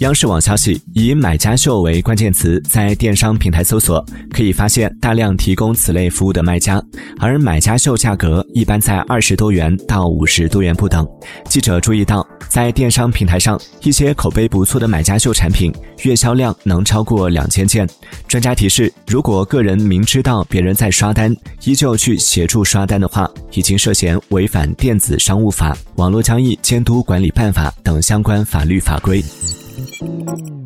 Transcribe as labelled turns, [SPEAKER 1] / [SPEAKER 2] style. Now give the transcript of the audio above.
[SPEAKER 1] 央视网消息，以“买家秀”为关键词，在电商平台搜索，可以发现大量提供此类服务的卖家，而“买家秀”价格一般在二十多元到五十多元不等。记者注意到，在电商平台上，一些口碑不错的“买家秀”产品月销量能超过两千件。专家提示，如果个人明知道别人在刷单，依旧去协助刷单的话，已经涉嫌违反《电子商务法》《网络交易监督管理办法》等相关法律法规。Thank you.